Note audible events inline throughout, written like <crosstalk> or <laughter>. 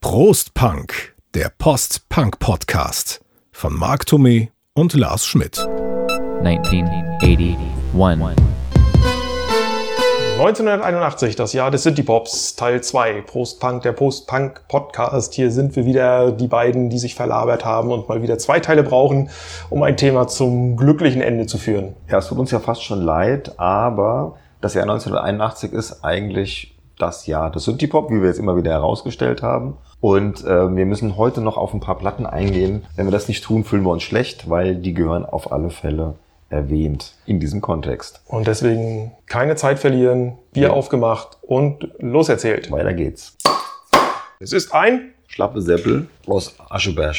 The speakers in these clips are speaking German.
Prost Punk, der Post-Punk-Podcast von Mark Thomé und Lars Schmidt. 1981. 1981, das Jahr des Synthie-Pops, Teil 2, Post-Punk, der Post-Punk-Podcast. Hier sind wir wieder die beiden, die sich verlabert haben und mal wieder zwei Teile brauchen, um ein Thema zum glücklichen Ende zu führen. Ja, es tut uns ja fast schon leid, aber das Jahr 1981 ist eigentlich das Jahr des Synthie-Pop, wie wir jetzt immer wieder herausgestellt haben. Und äh, wir müssen heute noch auf ein paar Platten eingehen. Wenn wir das nicht tun, fühlen wir uns schlecht, weil die gehören auf alle Fälle erwähnt in diesem Kontext. Und deswegen keine Zeit verlieren, Bier Ja. aufgemacht und loserzählt. Weiter geht's. Es ist ein, Schlappe Seppel aus Ascheberg.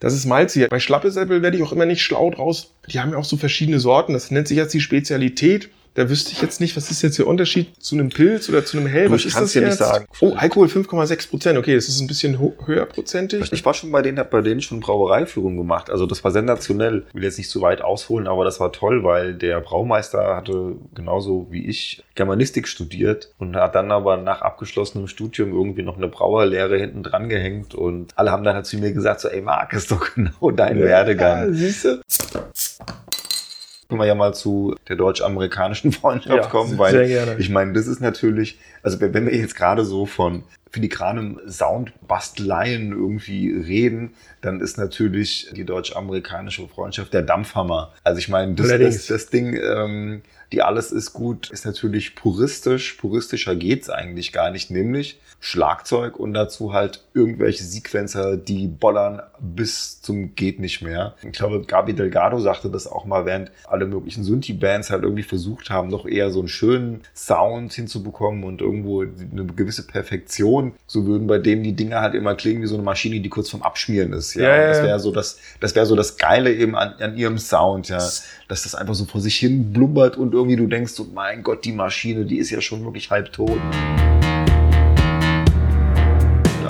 das ist Malz Bei Schlappesäppel werde ich auch immer nicht schlau draus. Die haben ja auch so verschiedene Sorten. Das nennt sich jetzt die Spezialität. Da wüsste ich jetzt nicht, was ist jetzt der Unterschied zu einem Pilz oder zu einem Hell? Du, Was ich kann's das dir nicht jetzt? sagen. Oh, Alkohol 5,6 Prozent. Okay, das ist ein bisschen höher prozentig. Ich war schon bei denen, hab bei denen schon Brauereiführung gemacht. Also das war sensationell. Ich will jetzt nicht zu weit ausholen, aber das war toll, weil der Braumeister hatte genauso wie ich Germanistik studiert und hat dann aber nach abgeschlossenem Studium irgendwie noch eine Brauerlehre hinten dran gehängt und alle haben dann halt zu mir gesagt so, ey Marc, ist doch <laughs> genau dein Werdegang. Ja, siehst du? Können wir ja mal zu der deutsch-amerikanischen <laughs> Freundschaft Ja, kommen, sehr weil gerne. ich meine, das ist natürlich, also wenn wir jetzt gerade so von filigranem Soundbasteleien irgendwie reden, dann ist natürlich die deutsch-amerikanische Freundschaft der Dampfhammer. Also ich meine, das, das, das Ding, ähm, die alles ist gut, ist natürlich puristisch. Puristischer geht's eigentlich gar nicht, nämlich Schlagzeug und dazu halt irgendwelche Sequencer, die bollern bis zum geht nicht mehr. Ich glaube, Gabi Delgado sagte das auch mal, während alle möglichen Synthi-Bands halt irgendwie versucht haben, noch eher so einen schönen Sound hinzubekommen und irgendwo eine gewisse Perfektion. So würden bei dem die Dinger halt immer klingen wie so eine Maschine, die kurz vorm Abschmieren ist. Ja, Und das wäre so das, das wäre so das Geile eben an, an ihrem Sound, ja. Dass das einfach so vor sich hin blubbert und irgendwie du denkst so, mein Gott, die Maschine, die ist ja schon wirklich halb tot.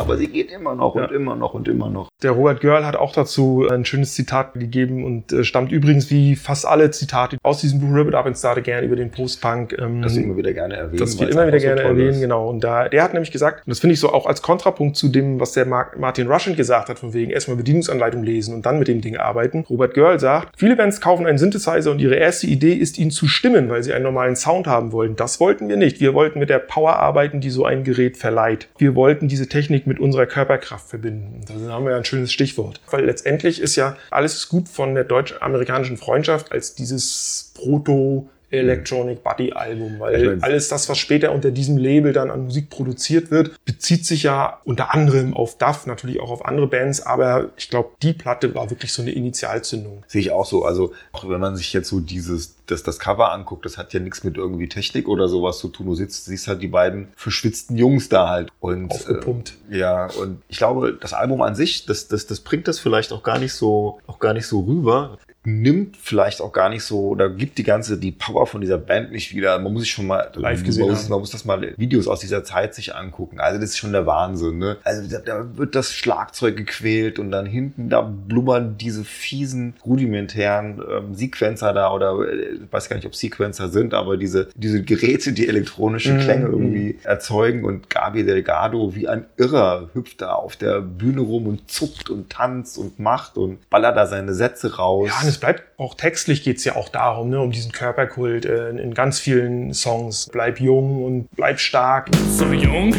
Aber sie geht immer noch und Ja. immer noch und immer noch. Der Robert Görl hat auch dazu ein schönes Zitat gegeben und äh, stammt übrigens wie fast alle Zitate aus diesem Buch Ribbit Up and Start Again über den Post-Punk. Ähm, Das wir immer wieder gerne erwähnen. das wir weil es immer wieder so gerne toll erwähnen, ist. genau. Und da, der hat nämlich gesagt, und das finde ich so auch als Kontrapunkt zu dem, was der Mar Martin Rushent gesagt hat, von wegen erstmal Bedienungsanleitung lesen und dann mit dem Ding arbeiten. Robert Görl sagt, viele Bands kaufen einen Synthesizer und ihre erste Idee ist, ihn zu stimmen, weil sie einen normalen Sound haben wollen. Das wollten wir nicht. Wir wollten mit der Power arbeiten, die so ein Gerät verleiht. Wir wollten diese Technik mit unserer Körperkraft verbinden. Da haben wir ein schönes Stichwort. Weil letztendlich ist ja alles gut von der deutsch-amerikanischen Freundschaft als dieses Proto- Electronic Buddy Album, weil alles das, was später unter diesem Label dann an Musik produziert wird, bezieht sich ja unter anderem auf Duff, natürlich auch auf andere Bands, aber ich glaube, die Platte war wirklich so eine Initialzündung. Sehe ich auch so. Also, auch wenn man sich jetzt so dieses, das, das Cover anguckt, das hat ja nichts mit irgendwie Technik oder sowas zu tun. Du sitzt, siehst halt die beiden verschwitzten Jungs da halt. Und, Aufgepumpt. Äh, ja, und ich glaube, das Album an sich, das, das, das bringt das vielleicht auch gar nicht so, auch gar nicht so rüber. Nimmt vielleicht auch gar nicht so, oder gibt die ganze, die Power von dieser Band nicht wieder. Man muss sich schon mal Live gesehen man muss, haben. man muss das mal Videos aus dieser Zeit sich angucken. Also das ist schon der Wahnsinn, ne? Also da, da wird das Schlagzeug gequält und dann hinten da blubbern diese fiesen rudimentären ähm, Sequencer da oder äh, ich weiß gar nicht, ob Sequencer sind, aber diese diese Geräte, die elektronische Mhm. Klänge irgendwie erzeugen und Gabi Delgado wie ein Irrer hüpft da auf der Bühne rum und zuckt und tanzt und macht und ballert da seine Sätze raus. Ja, es bleibt auch textlich geht's ja auch darum, ne, um diesen Körperkult äh, in, ganz vielen Songs. Bleib jung und bleib stark. So jung,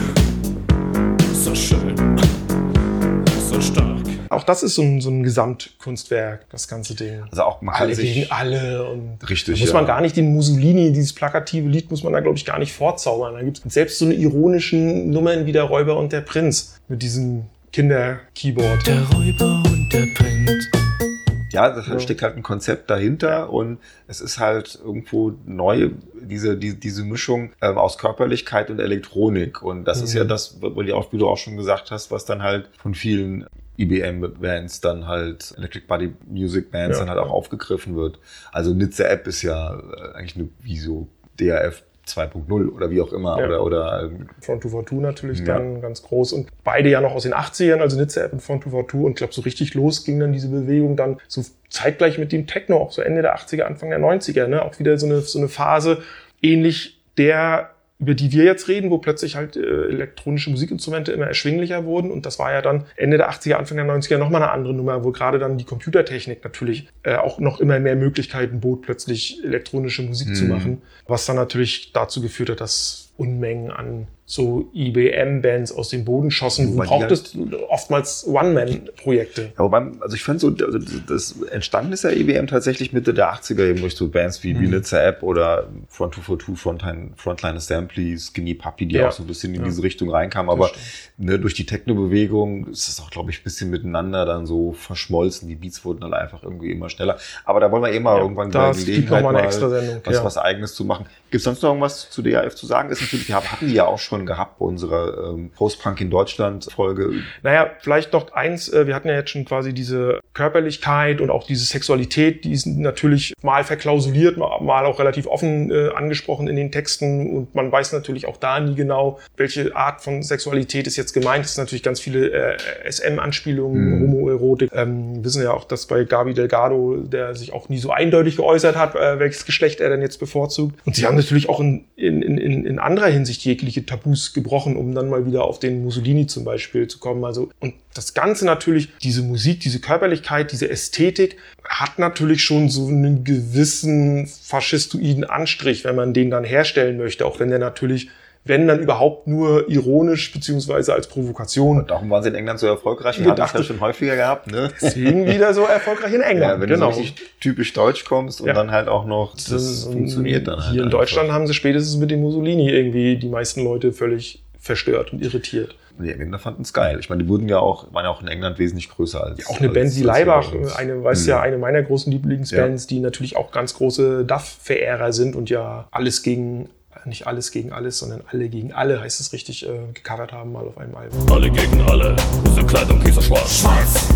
so schön, so stark. Auch das ist so ein, so ein Gesamtkunstwerk, das ganze Ding. also auch man kann alle gegen alle und Richtig, da muss ja. man gar nicht den Mussolini, dieses plakative Lied muss man da glaube ich gar nicht vorzaubern. Da gibt es selbst so eine ironischen Nummern wie der Räuber und der Prinz mit diesem Kinder-Keyboard. Der Räuber und der Prinz. Ja, da steckt halt ein Konzept dahinter und es ist halt irgendwo neu, diese, die, diese Mischung ähm, aus Körperlichkeit und Elektronik. Und das ist ja das, wie du auch- schon gesagt hast, was dann halt von vielen IBM-Bands dann halt, Electric Body Music Bands Ja. dann halt auch aufgegriffen wird. Also Nitze App ist ja äh, eigentlich eine, wie so DRF 2.0 oder wie auch immer. Ja. Oder, oder Front 2 2 natürlich Ja. dann ganz groß und beide ja noch aus den 80ern, also Nitze App und Front 2 2 und ich glaube so richtig los ging dann diese Bewegung dann so zeitgleich mit dem Techno, auch so Ende der 80er, Anfang der 90er, ne? auch wieder so eine, so eine Phase ähnlich der über die wir jetzt reden, wo plötzlich halt äh, elektronische Musikinstrumente immer erschwinglicher wurden. Und das war ja dann Ende der 80er, Anfang der 90er nochmal eine andere Nummer, wo gerade dann die Computertechnik natürlich äh, auch noch immer mehr Möglichkeiten bot, plötzlich elektronische Musik zu Mhm. machen. Was dann natürlich dazu geführt hat, dass Unmengen an so IBM-Bands aus dem Boden schossen. Du Wobei brauchtest oftmals One-Man-Projekte. Ja, wobei, also ich finde so, also das entstanden ist ja EBM tatsächlich Mitte der 80er eben durch so Bands wie Mhm. Vilitzer App oder Front 242, Frontline, Frontline Assembly, Skinny Puppy, die Ja. auch so ein bisschen in Ja. diese Richtung reinkamen. Aber ne, durch die Techno-Bewegung ist es auch, glaube ich, ein bisschen miteinander dann so verschmolzen. Die Beats wurden dann einfach irgendwie immer schneller. Aber da wollen wir eh mal Ja, irgendwann das gibt Gelegenheit mal was, was Eigenes zu machen. Gibt es sonst noch irgendwas zu DAF zu sagen? Ist natürlich, wir hatten die ja auch schon gehabt bei unserer ähm, Post-Punk in Deutschland-Folge. Naja, vielleicht noch eins, äh, wir hatten ja jetzt schon quasi diese Körperlichkeit und auch diese Sexualität, die ist natürlich mal verklausuliert, mal auch relativ offen äh, angesprochen in den Texten und man weiß natürlich auch da nie genau, welche Art von Sexualität ist jetzt gemeint. Es sind natürlich ganz viele äh, SM-Anspielungen, Mhm. Homoerotik. Ähm, wir wissen ja auch, dass bei Gabi Delgado, der sich auch nie so eindeutig geäußert hat, äh, welches Geschlecht er denn jetzt bevorzugt. Und sie haben natürlich auch in, in, in, in anderer Hinsicht jegliche Tabus gebrochen, um dann mal wieder auf den Mussolini zum Beispiel zu kommen. Also, und das Ganze natürlich, diese Musik, diese Körperlichkeit, diese Ästhetik, hat natürlich schon so einen gewissen faschistoiden Anstrich, wenn man den dann herstellen möchte, auch wenn der natürlich, wenn dann überhaupt nur ironisch beziehungsweise als Provokation Darum waren sie in England so erfolgreich. Wir haben das ja schon häufiger gehabt, ne? deswegen wieder so erfolgreich in England. Ja, wenn genau. du so richtig typisch deutsch kommst und Ja. dann halt auch noch, das, Das funktioniert dann halt. Hier in einfach. Deutschland haben sie spätestens mit dem Mussolini irgendwie die meisten Leute völlig verstört und irritiert. Die Engländer fanden es geil. Ich meine, die wurden ja auch, waren ja auch in England wesentlich größer als. Auch eine Band wie Leibach, eine, weiß Mhm. ja, eine meiner großen Lieblingsbands, die natürlich auch ganz große Duff-Verehrer sind und ja alles gegen, nicht alles gegen alles, sondern alle gegen alle, heißt es richtig, äh, gecovert haben mal auf einem Album. Alle gegen alle. Unsere Kleidung ist schwarz. Schwarz.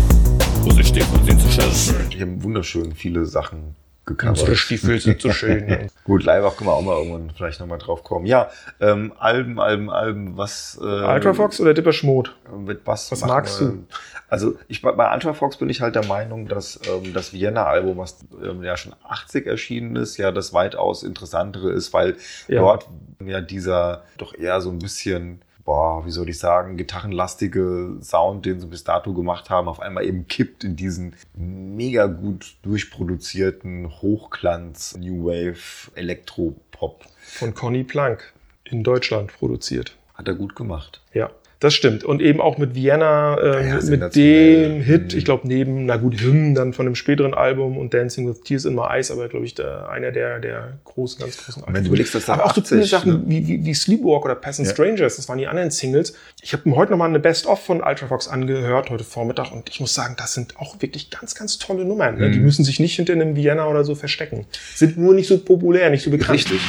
Wo sie steht und sind zu schön. Die haben wunderschön viele Sachen Unsere gecovert. Stiefel sind so schön. <laughs> Gut, Leibach können wir auch mal irgendwann vielleicht nochmal drauf kommen. Ja, ähm, Alben, Alben, Alben, was. Äh, Ultrafox oder Dipper Schmod? Mit was, Was magst wir? du? Also ich bei bei Ultrafox bin ich halt der Meinung, dass ähm, das Vienna-Album, was ähm, ja schon 80 erschienen ist, ja das weitaus interessantere ist, weil Ja. dort ja dieser doch eher so ein bisschen boah, wie soll ich sagen, gitarrenlastige Sound, den sie bis dato gemacht haben, auf einmal eben kippt in diesen mega gut durchproduzierten Hochglanz New Wave Elektropop. Von Conny Plank in Deutschland produziert. Hat er gut gemacht. Ja, das stimmt. Und eben auch mit Vienna, äh, Ja, mit dem Hit, Mhm. ich glaube, neben, na gut, Hymn dann von einem späteren Album und Dancing with Tears in My Eyes, aber glaube ich, der, einer der, der großen, ganz großen Und wenn du überlegst, dass da aber auch so 80, coole Sachen ne? wie, wie, wie Sleepwalk oder Peasant Ja. Strangers, das waren die anderen Singles. Ich habe mir heute nochmal eine Best-of von Ultravox angehört, heute Vormittag, und ich muss sagen, das sind auch wirklich ganz, ganz tolle Nummern. Ne? Die Mhm. müssen sich nicht hinter einem Vienna oder so verstecken. Sind nur nicht so populär, nicht so bekannt. Richtig.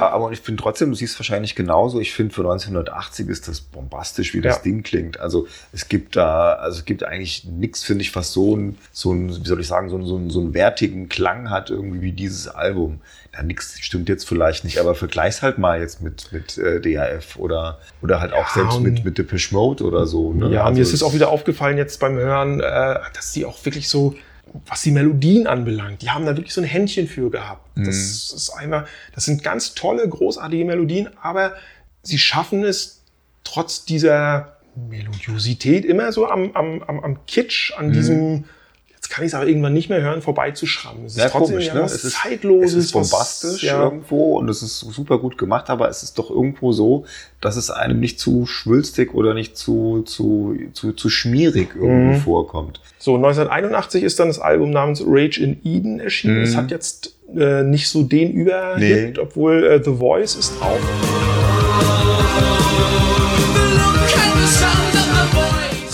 Aber ich finde trotzdem, du siehst wahrscheinlich genauso. Ich finde, für 1980 ist das bombastisch, wie das Ja. Ding klingt. Also es gibt da, also es gibt eigentlich nichts, finde ich, was so ein, so ein, wie soll ich sagen, so einen, so einen, so einen wertigen Klang hat, irgendwie wie dieses Album. Ja, nix stimmt jetzt vielleicht nicht, aber vergleich's halt mal jetzt mit, mit äh, DAF oder, oder halt auch Ja, selbst mit, mit Depeche Mode oder so. Ne? Ja, Also mir ist es auch wieder aufgefallen jetzt beim Hören, äh, dass die auch wirklich so, was die Melodien anbelangt, die haben da wirklich so ein Händchen für gehabt. Mhm. Das ist einfach, das sind ganz tolle, großartige Melodien, aber sie schaffen es trotz dieser Melodiosität immer so am, am, am, am Kitsch, an diesem, jetzt kann ich es aber irgendwann nicht mehr hören, vorbeizuschrammen. Es ist Mhm. Ja, trotzdem komisch, ne? was Es ist, Zeitloses. es ist was- bombastisch ja. irgendwo und es ist super gut gemacht, aber es ist doch irgendwo so, dass es einem nicht zu schwülstig oder nicht zu, zu, zu, zu schmierig irgendwie Mhm. vorkommt. So, 1981 ist dann das Album namens Rage in Eden erschienen. Mhm. Es hat jetzt äh, nicht so den Überhit, Nee. obwohl äh, The Voice ist drauf.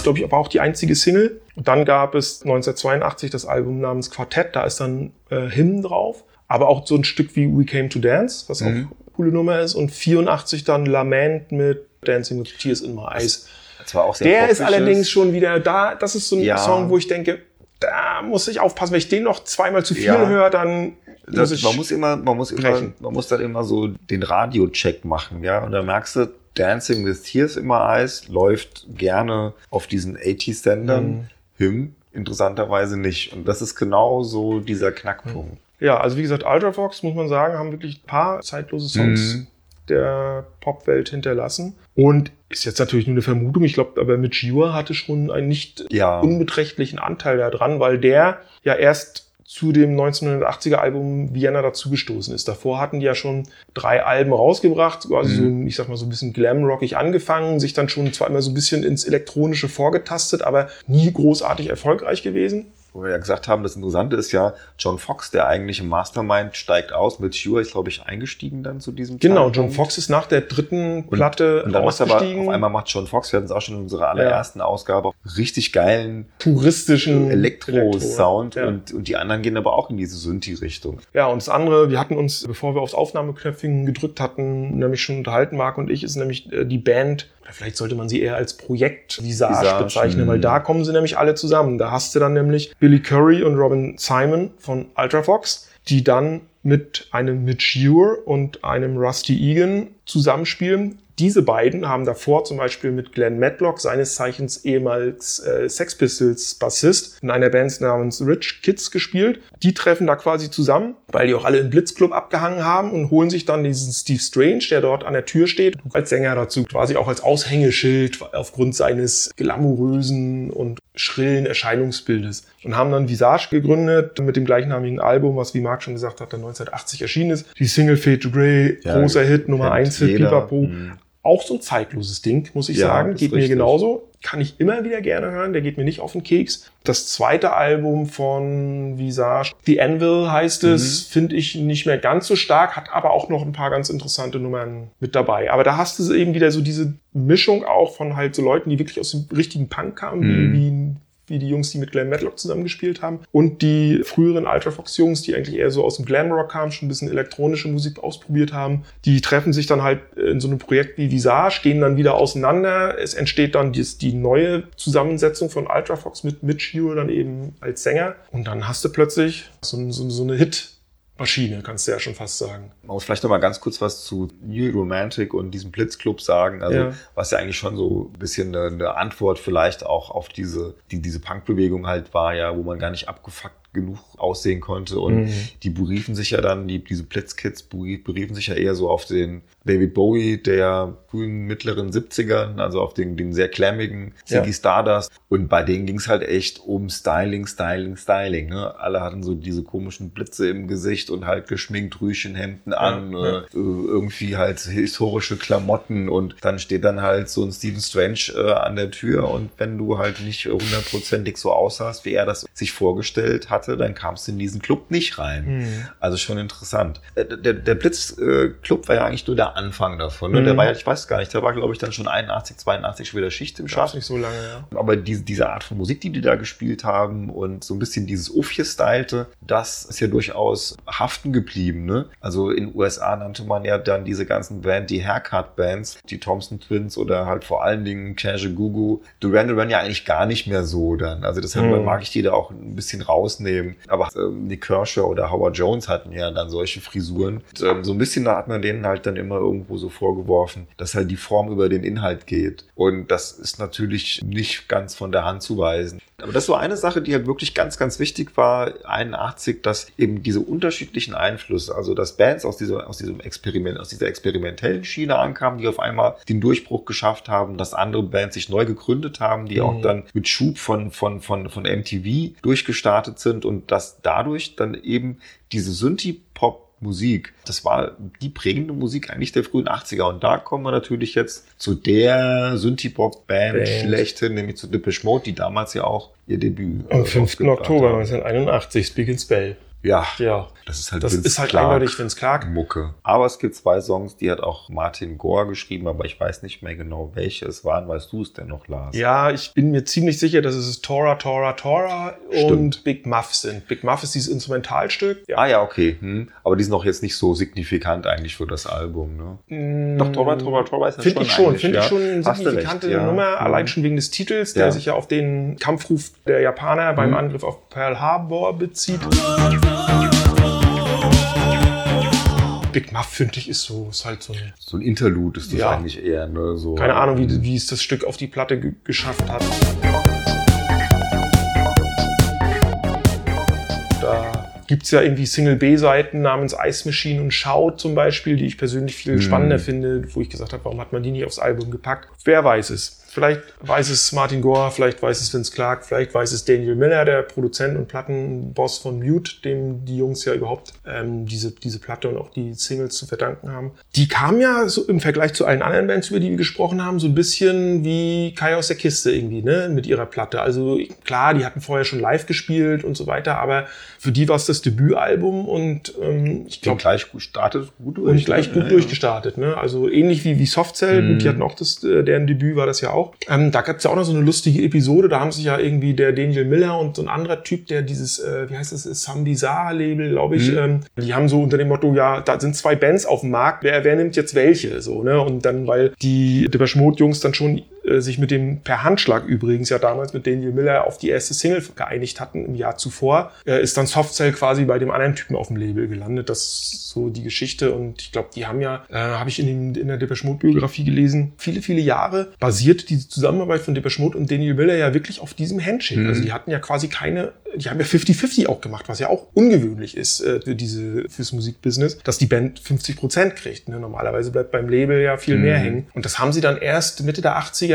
Glaube ich, aber auch die einzige Single. Und dann gab es 1982 das Album namens Quartett, da ist dann äh, Hymn drauf. Aber auch so ein Stück wie We Came to Dance, was Mhm. auch eine coole Nummer ist. Und 84 dann Lament mit Dancing with Tears in My Eyes. Zwar auch sehr Der ist allerdings schon wieder da. Das ist so ein Ja. Song, wo ich denke, da muss ich aufpassen. Wenn ich den noch zweimal zu viel Ja. höre, dann muss Das, ich. man muss immer, man muss immer, brechen. man muss dann immer so den Radiocheck machen, ja. Und dann merkst du, Dancing with Tears in My Eyes läuft gerne auf diesen 80s-Sendern. Mhm. Hymn interessanterweise nicht. Und das ist genau so dieser Knackpunkt. Ja, also wie gesagt, Ultravox, muss man sagen, haben wirklich ein paar zeitlose Songs Mhm. der Popwelt hinterlassen. Und ist jetzt natürlich nur eine Vermutung, ich glaube, aber mit Jure hatte schon einen nicht Ja. unbeträchtlichen Anteil daran, weil der ja erst zu dem 1980er Album Vienna dazugestoßen ist. Davor hatten die ja schon drei Alben rausgebracht, quasi Mhm. so, ich sag mal, so ein bisschen glamrockig angefangen, sich dann schon zwar immer so ein bisschen ins Elektronische vorgetastet, aber nie großartig erfolgreich gewesen. Wo wir ja gesagt haben, das Interessante ist ja, John Fox, der eigentliche Mastermind, steigt aus. Mit Cure ist, glaube ich, eingestiegen dann zu diesem Genau. John Fox ist nach der dritten Platte Und dann macht aber ausgestiegen. auf einmal macht John Fox, wir hatten es auch schon in unserer allerersten Ausgabe, richtig geilen puristischen Elektro-Sound Ja. und, und die anderen gehen aber auch in diese Synthi-Richtung. Ja, und das andere, wir hatten uns, bevor wir aufs Aufnahmeknöpfchen gedrückt hatten, nämlich schon unterhalten, Marc und ich, ist nämlich äh, die Band, oder vielleicht sollte man sie eher als Projekt Visage, bezeichnen, mh. weil da kommen sie nämlich alle zusammen. Da hast du dann nämlich Billy Curry und Robin Simon von Ultravox, die dann mit einem Mitch Ure und einem Rusty Egan zusammenspielen. Diese beiden haben davor zum Beispiel mit Glenn Matlock, seines Zeichens ehemals äh, Sex Pistols Bassist, in einer Band namens Rich Kids gespielt. Die treffen da quasi zusammen, weil die auch alle im Blitzclub abgehangen haben und holen sich dann diesen Steve Strange, der dort an der Tür steht, als Sänger dazu, quasi auch als Aushängeschild aufgrund seines glamourösen und schrillen Erscheinungsbildes. Und haben dann Visage gegründet mit dem gleichnamigen Album, was wie Marc schon gesagt hat, dann 1980 erschienen ist. Die Single Fade to Grey, Ja, großer Hit, Nummer kennt 1 Hit. Pipapo. Mhm. Auch so ein zeitloses Ding, muss ich Ja, sagen. Geht mir genauso. Kann ich immer wieder gerne hören. Der geht mir nicht auf den Keks. Das zweite Album von Visage, The Anvil heißt es, Mhm. finde ich nicht mehr ganz so stark, hat aber auch noch ein paar ganz interessante Nummern mit dabei. Aber da hast du eben wieder so diese Mischung auch von halt so Leuten, die wirklich aus dem richtigen Punk kamen, Mhm. wie, wie wie die Jungs, die mit Glenn Matlock zusammengespielt haben. Und die früheren Ultrafox-Jungs, die eigentlich eher so aus dem Glamrock kamen, schon ein bisschen elektronische Musik ausprobiert haben. Die treffen sich dann halt in so einem Projekt wie Visage, gehen dann wieder auseinander. Es entsteht dann die, neue Zusammensetzung von Ultrafox mit Mitch Hugh dann eben als Sänger. Und dann hast du plötzlich so, so, so eine Hit-Maschine, kannst du ja schon fast sagen. Man muss vielleicht noch mal ganz kurz was zu New Romantic und diesem Blitzclub sagen. Also, Ja. was ja eigentlich schon so ein bisschen eine, eine Antwort vielleicht auch auf diese, die, diese Punkbewegung halt war, ja, wo man gar nicht abgefuckt genug aussehen konnte. Und Mhm. die beriefen sich ja dann, die, diese Blitzkids berief- beriefen sich ja eher so auf den David Bowie der frühen, mittleren 70ern, also auf den, den sehr klammigen Ziggy Ja. Stardust. Und bei denen ging es halt echt um Styling, Styling, Styling. Ne? Alle hatten so diese komischen Blitze im Gesicht und halt geschminkt Rüschenhemden an, ja. Äh, irgendwie halt historische Klamotten und dann steht dann halt so ein Stephen Strange äh, an der Tür und wenn du halt nicht hundertprozentig so aussahst, wie er das sich vorgestellt hatte, dann kamst du in diesen Club nicht rein. Mhm. Also schon interessant. Äh, Der, der Blitzclub war ja eigentlich nur der Anfang davon. Ne? Der Mhm. war ja, ich weiß gar nicht, der war glaube ich dann schon 81, 82 schon wieder Schicht im Schacht. nicht so lange, ja. Aber diese, diese Art von Musik, die die da gespielt haben und so ein bisschen dieses Uff-Gestylte, das ist ja durchaus haften geblieben. Ne? Also in den USA nannte man ja dann diese ganzen Band, die Haircut-Bands, die Thompson Twins oder halt vor allen Dingen Cash Gugu. Duran Duran ja eigentlich gar nicht mehr so dann. Also deshalb Mhm. mag ich die da auch ein bisschen rausnehmen. Aber ähm, Nick Kershaw oder Howard Jones hatten ja dann solche Frisuren. Und, ähm, so ein bisschen hat man denen halt dann immer irgendwo so vorgeworfen, dass halt die Form über den Inhalt geht. Und das ist natürlich nicht ganz von der Hand zu weisen. Aber das war eine Sache, die halt wirklich ganz, ganz wichtig war, 81, dass eben diese unterschiedlichen Einflüsse, also dass Bands aus, dieser, aus diesem Experiment, aus dieser experimentellen Schiene ankamen, die auf einmal den Durchbruch geschafft haben, dass andere Bands sich neu gegründet haben, die Mhm. auch dann mit Schub von, von, von, von MTV durchgestartet sind und dass dadurch dann eben diese Synthie-Pop Musik. Das war die prägende Musik eigentlich der frühen 80er. Und da kommen wir natürlich jetzt zu der Synthie-Pop-Band Band. schlechthin, nämlich zu Depeche Mode, die damals ja auch ihr Debüt äh, Am 5. rausgebracht Oktober haben. 1981, Speak and Spell. Ja, Ja, das ist halt das Vince ist halt Clarke eindeutig Vince Clark. Mucke. Aber es gibt zwei Songs, die hat auch Martin Gore geschrieben, aber ich weiß nicht mehr genau, welche es waren. Weißt du es denn noch, Lars? Ja, ich bin mir ziemlich sicher, dass es Tora, Tora, Tora und. Big Muff sind. Big Muff ist dieses Instrumentalstück. Ah ja, okay. Hm. Aber die sind auch jetzt nicht so signifikant eigentlich für das Album. Ne? Doch, Tora, Tora, Tora ist ja Finde ich schon, finde ja. ich schon eine signifikante recht, ja. Nummer, Mhm. allein schon wegen des Titels, der Ja. sich ja auf den Kampfruf der Japaner beim Mhm. Angriff auf Pearl Harbor bezieht. Big Muff, finde ich, ist so, ist halt so ein. So ein Interlude ist das ja. eigentlich eher, ne? So, Keine Ahnung, wie, wie es das Stück auf die Platte geschafft hat. Da gibt es ja irgendwie Single-B-Seiten namens Ice Machine und Shout zum Beispiel, die ich persönlich viel hm. spannender mhm. finde, wo ich gesagt habe, warum hat man die nicht aufs Album gepackt? Wer weiß es. Vielleicht weiß es Martin Gore, vielleicht weiß es Vince Clark, vielleicht weiß es Daniel Miller, der Produzent und Plattenboss von Mute, dem die Jungs ja überhaupt ähm, diese, diese Platte und auch die Singles zu verdanken haben. Die kam ja so im Vergleich zu allen anderen Bands, über die wir gesprochen haben, so ein bisschen wie Kai aus der Kiste irgendwie, ne, mit ihrer Platte. Also klar, die hatten vorher schon live gespielt und so weiter, aber für die war es das Debütalbum und ähm, ich glaube, gleich gut startet, gut und gleich Ja, gut ja. durchgestartet. Ne? Also ähnlich wie, wie Softcell, Mhm. gut, die hatten auch das, äh, deren Debüt war das ja auch. Ähm, da gab es ja auch noch so eine lustige Episode, da haben sich ja irgendwie der Daniel Miller und so ein anderer Typ, der dieses, äh, wie heißt das, Sam Bizarre Label, glaube ich, Mhm. ähm, die haben so unter dem Motto, ja, da sind zwei Bands auf dem Markt, wer, wer nimmt jetzt welche? So, ne? Und dann, weil die Depeche Mode Jungs dann schon äh, sich mit dem per Handschlag übrigens ja damals mit Daniel Miller auf die erste Single geeinigt hatten im Jahr zuvor, äh, ist dann Softcell quasi bei dem anderen Typen auf dem Label gelandet. Das ist so die Geschichte und ich glaube, die haben ja, äh, habe ich in, dem, in der Depeche Mode Biografie gelesen, viele, viele Jahre basiert diese Zusammenarbeit von Depeche Mode und Daniel Miller ja wirklich auf diesem Handshake. Mhm. Also die hatten ja quasi keine, die haben ja 50-50 auch gemacht, was ja auch ungewöhnlich ist äh, für diese, fürs Musikbusiness, dass die Band 50 Prozent kriegt. Ne? Normalerweise bleibt beim Label ja viel mehr hängen. Und das haben sie dann erst Mitte der 80er,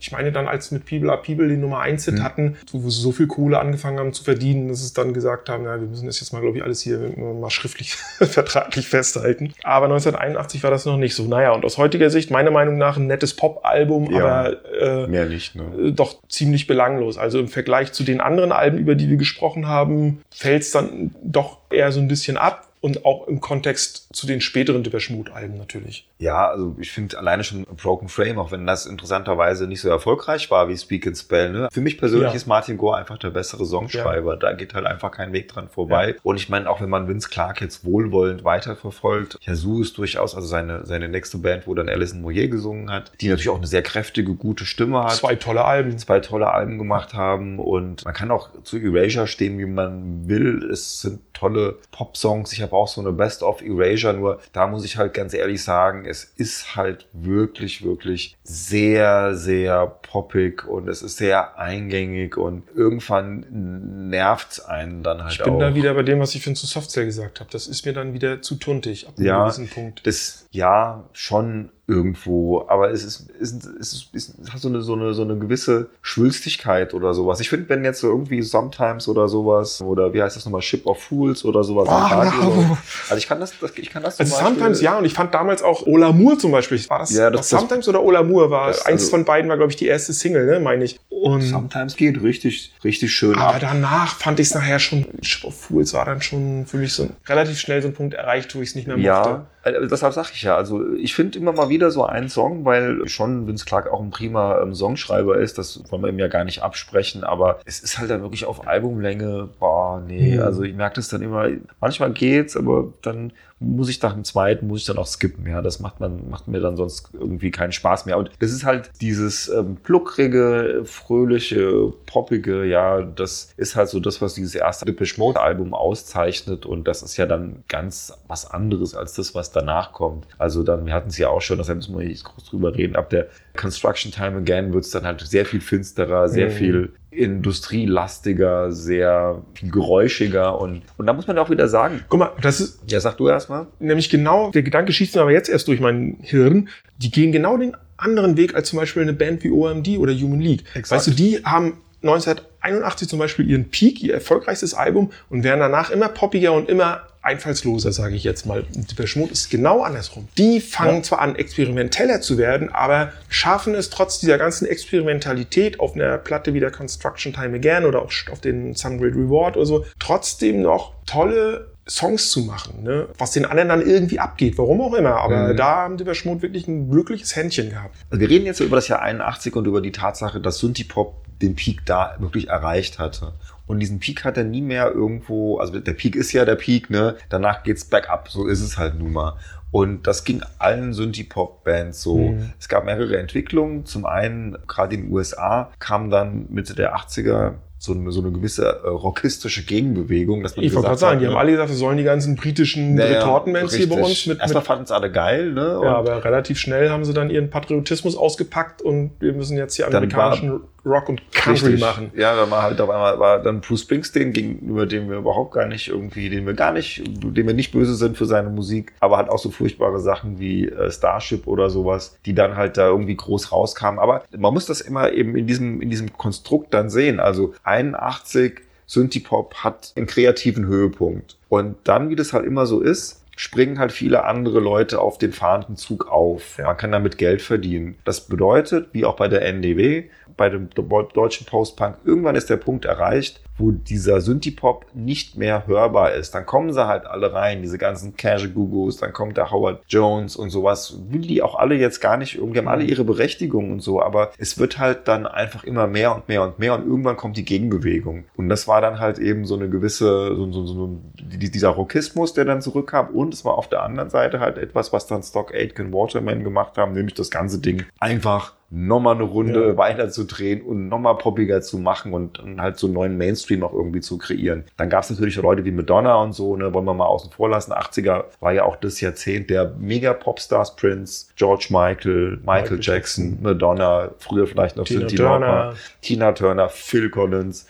ich meine dann als mit People Are People den Nummer 1 Hit hatten, wo sie so viel Kohle angefangen haben zu verdienen, dass es dann gesagt haben, ja, wir müssen das jetzt mal, glaube ich, alles hier mal schriftlich <laughs> vertraglich festhalten. Aber 1981 war das noch nicht so. Naja, und aus heutiger Sicht, meiner Meinung nach, ein nettes Pop-Album, Ja. aber äh, Mehr nicht, ne? äh, doch ziemlich belanglos. Also im Vergleich zu den anderen Alben, über die wir gesprochen haben, fällt es dann doch eher so ein bisschen ab. Und auch im Kontext zu den späteren Depeche Mode Alben natürlich. Ja, also ich finde alleine schon Broken Frame, auch wenn das interessanterweise nicht so erfolgreich war wie Speak and Spell, ne? Für mich persönlich Ja. ist Martin Gore einfach der bessere Songschreiber. Da geht halt einfach kein Weg dran vorbei. Und ich meine, auch wenn man Vince Clark jetzt wohlwollend weiterverfolgt, Yazoo ist durchaus, also seine, seine nächste Band, wo dann Alison Moyer gesungen hat, die natürlich auch eine sehr kräftige, gute Stimme hat. Zwei tolle Alben. zwei tolle Alben gemacht haben und man kann auch zu Erasure stehen, wie man will. Es sind tolle Pop-Songs. Ich habe auch so eine Best of Erasure, nur da muss ich halt ganz ehrlich sagen, es ist halt wirklich, wirklich sehr, sehr poppig und es ist sehr eingängig und irgendwann nervt einen dann halt Ich bin auch. da wieder bei dem, was ich für zu Softcell gesagt habe. Das ist mir dann wieder zu tuntig ab einem Ja, gewissen Punkt. Das, ja, schon irgendwo, aber es ist, es ist, es ist, es hat so eine, so eine, so eine gewisse Schwülstigkeit oder sowas. Ich finde, wenn jetzt so irgendwie Sometimes oder sowas, oder wie heißt das nochmal, Ship of Fools oder sowas. Ah, Radio ja. so. Also ich kann das, das ich kann das zum Also Beispiel- Sometimes ja, und ich fand damals auch Ola Moore zum Beispiel. War das, Ja, das- was Sometimes oder Ola Moore war? Das- Eins also- von beiden war, glaube ich, die erste Single, ne, meine ich. Und Sometimes geht richtig, richtig schön Aber ab. danach fand ich es nachher schon, Ship of Fools war dann schon für mich so relativ schnell so ein Punkt erreicht, wo ich es nicht mehr mochte. Ja, deshalb sage ich ja. Also ich finde immer mal wieder so einen Song, weil schon Vince Clark auch ein prima ähm, Songschreiber ist. Das wollen wir ihm ja gar nicht absprechen. Aber es ist halt dann wirklich auf Albumlänge. Boah, nee. Mhm. Also ich merke das dann immer. Manchmal geht's, aber dann muss ich nach dem zweiten, muss ich dann auch skippen. Ja, das macht man, macht mir dann sonst irgendwie keinen Spaß mehr. Und das ist halt dieses ähm, pluckrige, fröhliche, poppige. Ja, das ist halt so das, was dieses erste Depeche Mode Album auszeichnet. Und das ist ja dann ganz was anderes als das, was danach kommt. Also dann, wir hatten es ja auch schon, deshalb müssen wir nicht groß drüber reden. Ab der Construction Time Again wird es dann halt sehr viel finsterer, sehr Mhm. viel industrielastiger, sehr viel geräuschiger und, und da muss man auch wieder sagen, Guck mal, das ist ja, sag du erstmal. nämlich genau, der Gedanke schießt mir aber jetzt erst durch mein Hirn. Die gehen genau den anderen Weg als zum Beispiel eine Band wie OMD oder Human League. Exakt. Weißt du, die haben 1981 zum Beispiel ihren Peak, ihr erfolgreichstes Album und werden danach immer poppiger und immer einfallsloser, sage ich jetzt mal. Und Depeche Mode ist genau andersrum. Die fangen zwar an, experimenteller zu werden, aber schaffen es trotz dieser ganzen Experimentalität auf einer Platte wie der Construction Time Again oder auch auf den Some Great Reward oder so, trotzdem noch tolle Songs zu machen, ne? was den anderen dann irgendwie abgeht, warum auch immer. Aber Mhm. da haben Depeche Mode wirklich ein glückliches Händchen gehabt. Also wir reden jetzt über das Jahr 81 und über die Tatsache, dass Synthie-Pop den Peak da wirklich erreicht hatte. Und diesen Peak hat er nie mehr irgendwo, also der Peak ist ja der Peak, ne? Danach geht's back up, so ist es halt nun mal. Und das ging allen Synthie-Pop-Bands so. Mhm. Es gab mehrere Entwicklungen. Zum einen, gerade in den USA, kam dann Mitte der 80er so eine, so eine gewisse äh, rockistische Gegenbewegung. Dass man Ich wollte gerade sagen, hat, die haben ne, alle gesagt, wir sollen die ganzen britischen naja, Retortenbands hier bei uns mit, Erstmal fanden es alle geil, ne? Und ja, aber relativ schnell haben sie dann ihren Patriotismus ausgepackt und wir müssen jetzt die amerikanischen Rock und Country Richtig. machen. Ja, da war halt auf einmal war dann Bruce Springsteen, gegenüber dem wir überhaupt gar nicht irgendwie, den wir gar nicht, dem wir nicht böse sind für seine Musik, aber halt auch so furchtbare Sachen wie äh, Starship oder sowas, die dann halt da irgendwie groß rauskamen. Aber man muss das immer eben in diesem, in diesem Konstrukt dann sehen. Also 81 Synthie-Pop hat einen kreativen Höhepunkt. Und dann, wie das halt immer so ist, springen halt viele andere Leute auf den fahrenden Zug auf. Man kann damit Geld verdienen. Das bedeutet, wie auch bei der NDW, bei dem deutschen Post-Punk, irgendwann ist der Punkt erreicht, wo dieser Synthie-Pop nicht mehr hörbar ist. Dann kommen sie halt alle rein, diese ganzen Cash-Gugos, dann kommt der Howard Jones und sowas. Will die auch alle jetzt gar nicht, irgendwie haben alle ihre Berechtigung und so, aber es wird halt dann einfach immer mehr und mehr und mehr und irgendwann kommt die Gegenbewegung. Und das war dann halt eben so eine gewisse, so, so, so dieser Rockismus, der dann zurückkam und es war auf der anderen Seite halt etwas, was dann Stock Aitken Waterman gemacht haben, nämlich das ganze Ding einfach nochmal eine Runde Ja. weiter zu drehen und nochmal poppiger zu machen und, und halt so einen neuen Mainstream auch irgendwie zu kreieren. Dann gab es natürlich Leute wie Madonna und so, ne, wollen wir mal außen vor lassen. 80er war ja auch das Jahrzehnt der Mega-Popstars Prince, George Michael, Michael, Michael Jackson, Jackson. Madonna, früher vielleicht noch Tina Cyndi Turner. Lauper, Tina Turner, Phil Collins.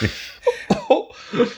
<laughs> <laughs>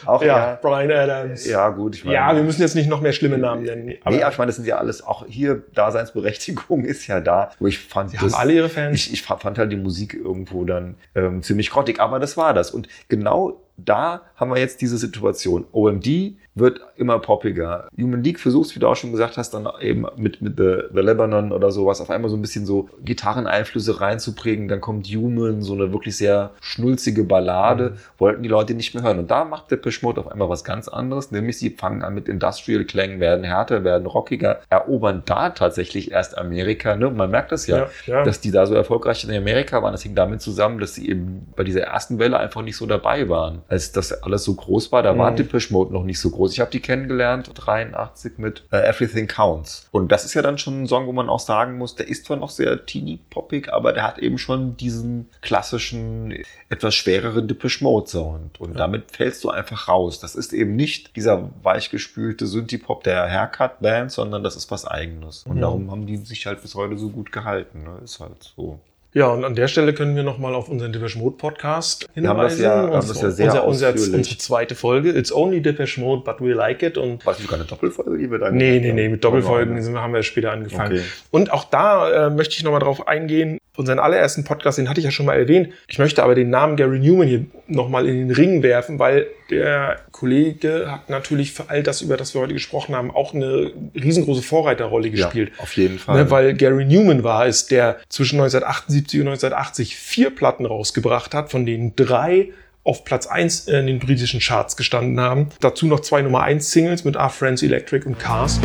auch Ja, ja. Brian Adams. Ja, gut, ich meine. Ja, wir müssen jetzt nicht noch mehr schlimme Namen nennen. Aber nee, aber ich meine, das sind ja alles, auch hier Daseinsberechtigung <laughs> ist ja da. Wo ich fand, die haben alle ihre Fans. ich, ich fand halt die Musik irgendwo dann ähm, ziemlich grottig, aber das war das. Und genau da haben wir jetzt diese Situation. OMD wird immer poppiger. Human League versucht, wie du auch schon gesagt hast, dann eben mit, mit The, The Lebanon oder sowas auf einmal so ein bisschen so Gitarreneinflüsse reinzuprägen. Dann kommt Human, so eine wirklich sehr schnulzige Ballade. Wollten die Leute nicht mehr hören. Und da macht der Mode auf einmal was ganz anderes, nämlich sie fangen an mit Industrial-Klängen, werden härter, werden rockiger, erobern da tatsächlich erst Amerika. Ne? Man merkt das ja, Ja, ja. dass die da so erfolgreich in Amerika waren. Das hing damit zusammen, dass sie eben bei dieser ersten Welle einfach nicht so dabei waren. Als das alles so groß war, da war Mhm. Depeche Mode noch nicht so groß. Ich habe die kennengelernt, 83 mit äh, Everything Counts. Und das ist ja dann schon ein Song, wo man auch sagen muss, der ist zwar noch sehr teeny-poppig, aber der hat eben schon diesen klassischen, etwas schwereren Depeche Mode Sound. Und damit fällst du einfach raus. Das ist eben nicht dieser weichgespülte Synthie-Pop der Haircut-Band, sondern das ist was Eigenes. Und Mhm. darum haben die sich halt bis heute so gut gehalten. Ne? Ist halt so. Ja, und an der Stelle können wir nochmal auf unseren Depeche Mode Podcast hinweisen. haben das ja- haben das ja sehr unser, unser, unsere zweite Folge. It's only Depeche Mode, but we like it. Und War das sogar eine Doppelfolge, die wir dann Nee, nee, nee, mit Doppelfolgen wir- haben wir später angefangen. Okay. Und auch da äh, möchte ich nochmal drauf eingehen. Unseren allerersten Podcast, den hatte ich ja schon mal erwähnt. Ich möchte aber den Namen Gary Newman hier nochmal in den Ring werfen, weil der Kollege hat natürlich für all das, über das wir heute gesprochen haben, auch eine riesengroße Vorreiterrolle gespielt. Ja, auf jeden Fall. Ne, weil Gary Newman war es, der zwischen 1978 und 1980 vier Platten rausgebracht hat, von denen drei auf Platz 1 in den britischen Charts gestanden haben. Dazu noch zwei Nummer 1 Singles mit Our Friends Electric und Cars.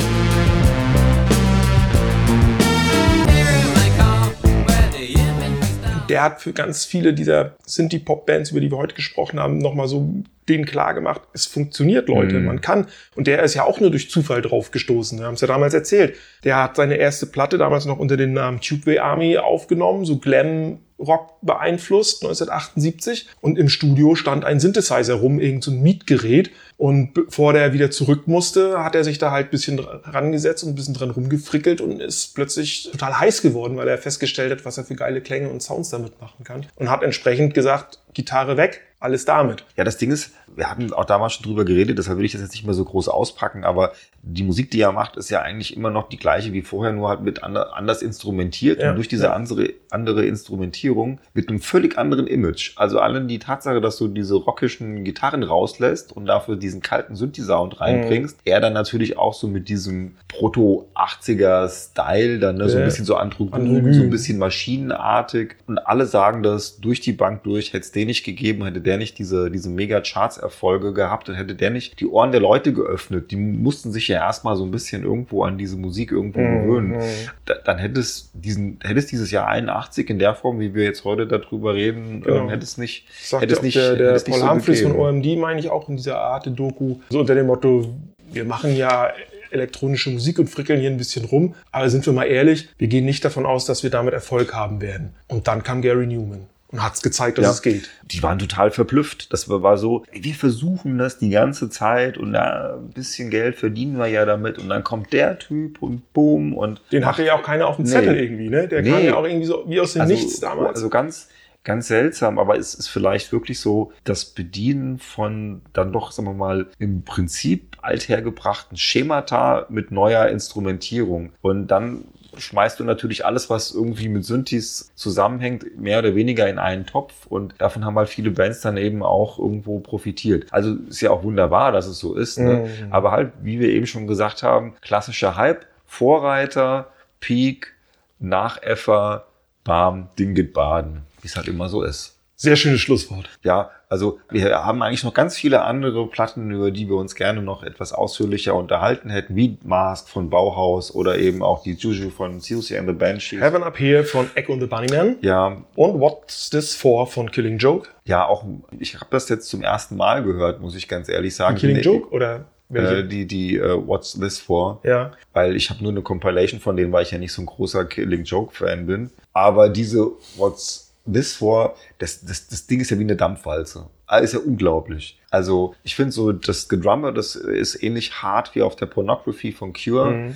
Der hat für ganz viele dieser Synthie-Pop-Bands, über die wir heute gesprochen haben, nochmal so denen klar gemacht, es funktioniert, Leute, Mhm. man kann. Und der ist ja auch nur durch Zufall drauf gestoßen. Wir haben es ja damals erzählt. Der hat seine erste Platte damals noch unter dem Namen Tubeway Army aufgenommen, so Glam Rock beeinflusst, 1978. Und im Studio stand ein Synthesizer rum, irgend so Mietgerät. Und bevor der wieder zurück musste, hat er sich da halt ein bisschen rangesetzt und ein bisschen dran rumgefrickelt und ist plötzlich total heiß geworden, weil er festgestellt hat, was er für geile Klänge und Sounds damit machen kann. Und hat entsprechend gesagt, Gitarre weg, alles damit. Ja, das Ding ist, wir hatten auch damals schon drüber geredet, deshalb will ich das jetzt nicht mehr so groß auspacken, aber die Musik, die er macht, ist ja eigentlich immer noch die gleiche wie vorher, nur halt mit ander, anders instrumentiert Ja, und durch diese ja. andere, andere Instrumentierung mit einem völlig anderen Image. Also allein die Tatsache, dass du diese rockischen Gitarren rauslässt und dafür diesen kalten Synthi-Sound reinbringst, er dann natürlich auch so mit diesem Proto-80er-Style, dann ne, so ein Ja. bisschen so Androgyn. so ein bisschen maschinenartig und alle sagen das durch die Bank durch, hätte es den nicht gegeben, hätte der nicht diese, diese Mega-Charts-Erfolge gehabt, dann hätte der nicht die Ohren der Leute geöffnet. Die mussten sich ja erstmal so ein bisschen irgendwo an diese Musik irgendwo Mhm. gewöhnen. Da, dann hätte es diesen, hätte es dieses Jahr 81 in der Form, wie wir jetzt heute darüber reden, Genau. ähm, hätte es nicht, Sagt hätte es nicht, der, der Paul so von. OMD, meine ich auch in dieser Art Doku, so unter dem Motto, wir machen ja elektronische Musik und frickeln hier ein bisschen rum, aber sind wir mal ehrlich, wir gehen nicht davon aus, dass wir damit Erfolg haben werden. Und dann kam Gary Newman und hat es gezeigt, dass Ja. es geht. die waren total verblüfft. Das war war so, ey, wir versuchen das die ganze Zeit und da ein bisschen Geld verdienen wir ja damit und dann kommt der Typ und boom und Den hatte ja auch keiner auf dem Nee. Zettel irgendwie, ne? Der kam Nee. ja auch irgendwie so wie aus dem also, Nichts damals. Also ganz, ganz seltsam, aber es ist vielleicht wirklich so das Bedienen von dann doch, sagen wir mal, im Prinzip althergebrachten Schemata mit neuer Instrumentierung. Und dann schmeißt du natürlich alles, was irgendwie mit Synthes zusammenhängt, mehr oder weniger in einen Topf und davon haben halt viele Bands dann eben auch irgendwo profitiert. Also ist ja auch wunderbar, dass es so ist, ne? Mhm. aber halt, wie wir eben schon gesagt haben, klassischer Hype, Vorreiter, Peak, Nachäffer, Bam, Ding geht baden, wie es halt immer so ist. Sehr schönes Schlusswort. Ja, also wir haben eigentlich noch ganz viele andere Platten, über die wir uns gerne noch etwas ausführlicher unterhalten hätten, wie Mask von Bauhaus oder eben auch die Juju von Susie and the Banshees. Heaven Up Here von Echo and the Bunnyman Ja, und What's This For von Killing Joke. ja, auch ich habe das jetzt zum ersten Mal gehört, muss ich ganz ehrlich sagen. Killing Die- Joke oder? Äh, die die äh, What's This For? ja. weil ich habe nur eine Compilation von denen, weil ich ja nicht so ein großer Killing Joke Fan bin. Aber diese What's This For, das, das, das Ding ist ja wie eine Dampfwalze. Ah, Ist ja unglaublich. Also ich finde so, das Gedrummer, das ist ähnlich hart wie auf der Pornography von Cure. Mhm.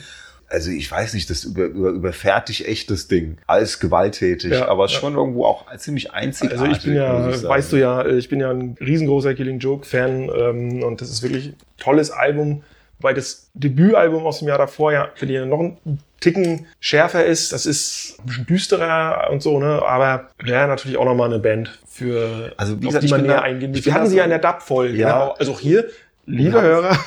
Also ich weiß nicht, das über, über, überfertig echt das Ding. Alles gewalttätig, Ja, aber ja. schon irgendwo auch ziemlich einzigartig. Also ich bin ja, ich weißt du ja, ich bin ja ein riesengroßer Killing Joke Fan ähm, und das ist wirklich ein tolles Album, weil das Debütalbum aus dem Jahr davor ja für die noch ein Ticken schärfer ist. Das ist ein bisschen düsterer und so, ne? Aber wäre natürlich auch nochmal eine Band für Also, wie auf gesagt, die man näher eingehen ich Wir hatten sie ja in der DAP-Folge. Ja. ne? Also auch hier, liebe Ja. Hörer,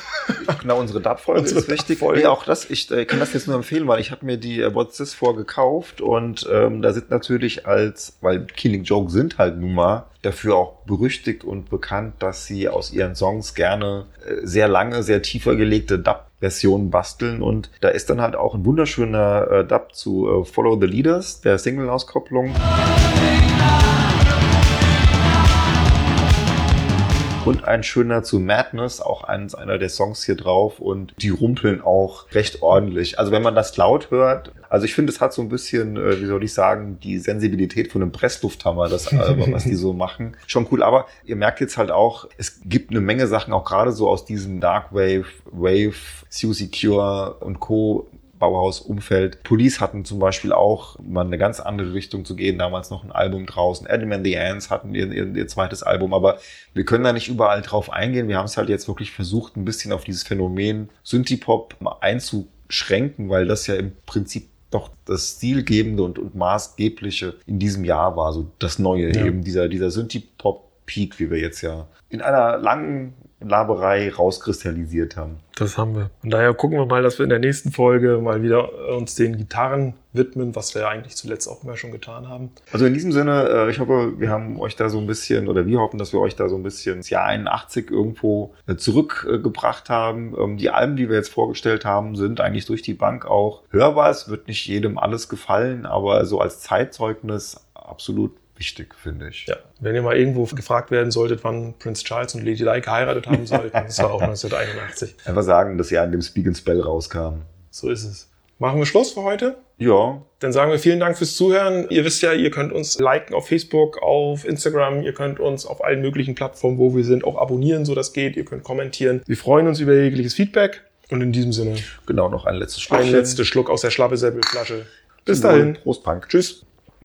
Genau, unsere DAP-Folge ist wichtig. Nee, auch das, ich äh, kann das jetzt nur empfehlen, weil ich habe mir die äh, What's This For gekauft und ähm, da sind natürlich als, weil Killing Joke sind halt nun mal dafür auch berüchtigt und bekannt, dass sie aus ihren Songs gerne äh, sehr lange, sehr tiefer gelegte Dub-Versionen basteln und da ist dann halt auch ein wunderschöner äh, Dub zu äh, Follow the Leaders, der Single-Auskopplung. Und ein schöner zu Madness, auch eins einer der Songs hier drauf und die rumpeln auch recht ordentlich. Also wenn man das laut hört, also ich finde, es hat so ein bisschen, äh, wie soll ich sagen, die Sensibilität von einem Presslufthammer, das Album, was die so <laughs> machen. Schon cool, aber ihr merkt jetzt halt auch, es gibt eine Menge Sachen, auch gerade so aus diesem Dark Wave, Wave, Susie Cure und Co. Bauhaus-Umfeld. Police hatten zum Beispiel auch mal eine ganz andere Richtung zu gehen, damals noch ein Album draußen. Adam and the Ants hatten ihr, ihr, ihr zweites Album, aber wir können da nicht überall drauf eingehen. Wir haben es halt jetzt wirklich versucht, ein bisschen auf dieses Phänomen Synthie-Pop einzuschränken, weil das ja im Prinzip doch das Stilgebende und, und Maßgebliche in diesem Jahr war, so das Neue, Ja. eben dieser, dieser Synthie-Pop-Peak, wie wir jetzt ja in einer langen Laberei rauskristallisiert haben. Das haben wir. Von daher gucken wir mal, dass wir in der nächsten Folge mal wieder äh, uns den Gitarren widmen, was wir ja eigentlich zuletzt auch immer schon getan haben. Also in diesem Sinne, äh, ich hoffe, wir haben euch da so ein bisschen, oder wir hoffen, dass wir euch da so ein bisschen ins Jahr 81 irgendwo äh, zurückgebracht haben. Ähm, Die Alben, die wir jetzt vorgestellt haben, sind eigentlich durch die Bank auch hörbar. Es wird nicht jedem alles gefallen, aber so als Zeitzeugnis absolut wichtig, finde ich. Ja, wenn ihr mal irgendwo gefragt werden solltet, wann Prince Charles und Lady Di geheiratet haben sollten, das war auch 1981. Einfach <laughs> sagen, das Jahr, in dem Speak and Spell rauskam. So ist es. Machen wir Schluss für heute? Ja, Dann sagen wir vielen Dank fürs Zuhören. Ihr wisst ja, ihr könnt uns liken auf Facebook, auf Instagram. Ihr könnt uns auf allen möglichen Plattformen, wo wir sind, auch abonnieren, so das geht. Ihr könnt kommentieren. Wir freuen uns über jegliches Feedback. Und in diesem Sinne, genau, noch ein letztes ein Schlückchen. letzter Schluck aus der Schlappesäppelflasche. Bis dahin. Prost, Punk. Tschüss.